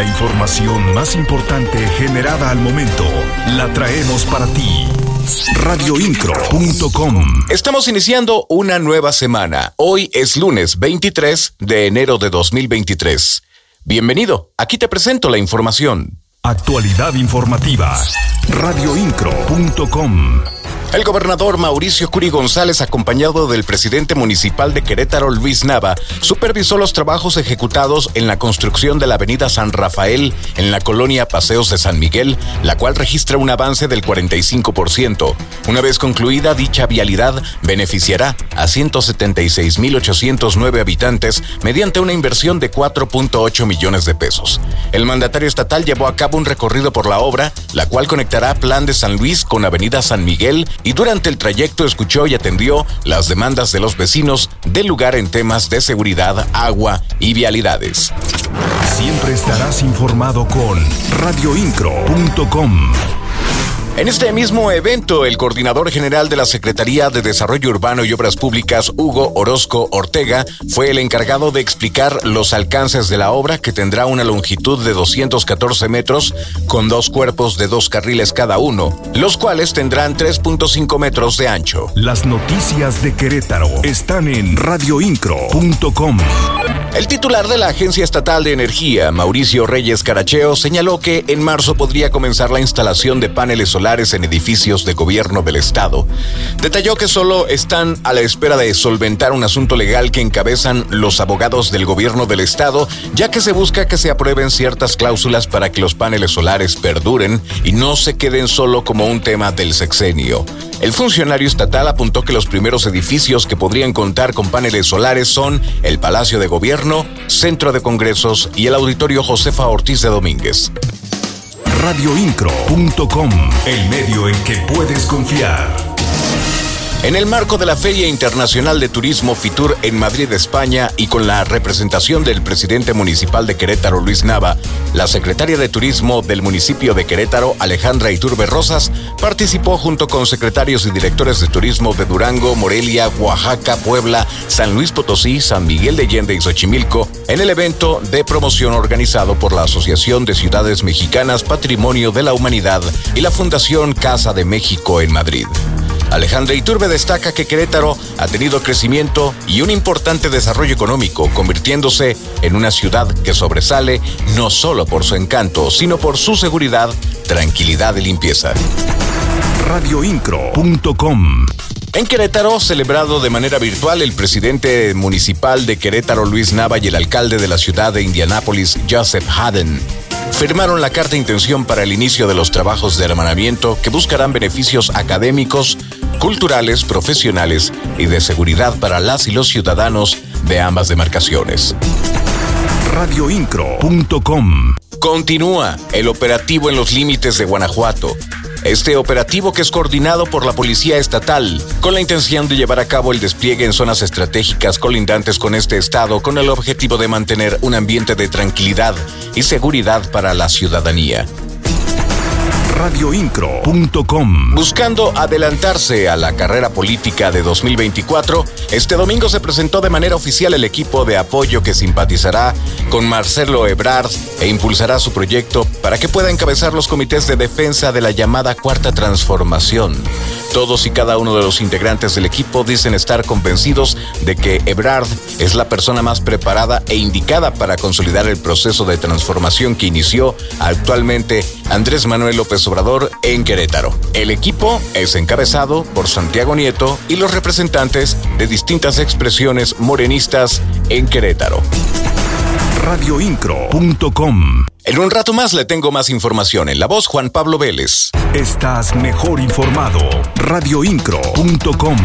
La información más importante generada al momento la traemos para ti. Radioincro.com Estamos iniciando una nueva semana. Hoy es lunes 23 de enero de 2023. Bienvenido, aquí te presento la información. Actualidad informativa. Radioincro.com El gobernador Mauricio Curi González, acompañado del presidente municipal de Querétaro, Luis Nava, supervisó los trabajos ejecutados en la construcción de la avenida San Rafael en la colonia Paseos de San Miguel, la cual registra un avance del 45%. Una vez concluida, dicha vialidad beneficiará a 176.809 habitantes mediante una inversión de 4.8 millones de pesos. El mandatario estatal llevó a cabo un recorrido por la obra, la cual conectará Plan de San Luis con Avenida San Miguel y durante el trayecto escuchó y atendió las demandas de los vecinos del lugar en temas de seguridad, agua y vialidades. Siempre estarás informado con radioincro.com. En este mismo evento, el coordinador general de la Secretaría de Desarrollo Urbano y Obras Públicas, Hugo Orozco Ortega, fue el encargado de explicar los alcances de la obra que tendrá una longitud de 214 metros con dos cuerpos de dos carriles cada uno, los cuales tendrán 3.5 metros de ancho. Las noticias de Querétaro están en radioincro.com. El titular de la Agencia Estatal de Energía, Mauricio Reyes Caracheo, señaló que en marzo podría comenzar la instalación de paneles solares en edificios de gobierno del Estado. Detalló que solo están a la espera de solventar un asunto legal que encabezan los abogados del gobierno del Estado, ya que se busca que se aprueben ciertas cláusulas para que los paneles solares perduren y no se queden solo como un tema del sexenio. El funcionario estatal apuntó que los primeros edificios que podrían contar con paneles solares son el Palacio de Gobierno, Centro de Congresos y el Auditorio Josefa Ortiz de Domínguez. Radioincro.com, el medio en que puedes confiar. En el marco de la Feria Internacional de Turismo Fitur en Madrid, España, y con la representación del presidente municipal de Querétaro, Luis Nava, la secretaria de Turismo del municipio de Querétaro, Alejandra Iturbe Rosas, participó junto con secretarios y directores de turismo de Durango, Morelia, Oaxaca, Puebla, San Luis Potosí, San Miguel de Allende y Xochimilco en el evento de promoción organizado por la Asociación de Ciudades Mexicanas Patrimonio de la Humanidad y la Fundación Casa de México en Madrid. Alejandra Iturbe destaca que Querétaro ha tenido crecimiento y un importante desarrollo económico, convirtiéndose en una ciudad que sobresale no solo por su encanto, sino por su seguridad, tranquilidad y limpieza. Radioincro.com en Querétaro, celebrado de manera virtual, el presidente municipal de Querétaro, Luis Nava, y el alcalde de la ciudad de Indianápolis, Joseph Haddon, firmaron la carta de intención para el inicio de los trabajos de hermanamiento que buscarán beneficios académicos, culturales, profesionales y de seguridad para las y los ciudadanos de ambas demarcaciones. Radioincro.com Continúa el operativo en los límites de Guanajuato. Este operativo que es coordinado por la Policía Estatal, con la intención de llevar a cabo el despliegue en zonas estratégicas colindantes con este estado, con el objetivo de mantener un ambiente de tranquilidad y seguridad para la ciudadanía. Radioincro.com Buscando adelantarse a la carrera política de 2024, este domingo se presentó de manera oficial el equipo de apoyo que simpatizará con Marcelo Ebrard e impulsará su proyecto para que pueda encabezar los comités de defensa de la llamada Cuarta Transformación. Todos y cada uno de los integrantes del equipo dicen estar convencidos de que Ebrard es la persona más preparada e indicada para consolidar el proceso de transformación que inició actualmente Andrés Manuel López Obrador en Querétaro. El equipo es encabezado por Santiago Nieto y los representantes de distintas expresiones morenistas en Querétaro. Radioincro.com En un rato más le tengo más información en la voz Juan Pablo Vélez. Estás mejor informado. Radioincro.com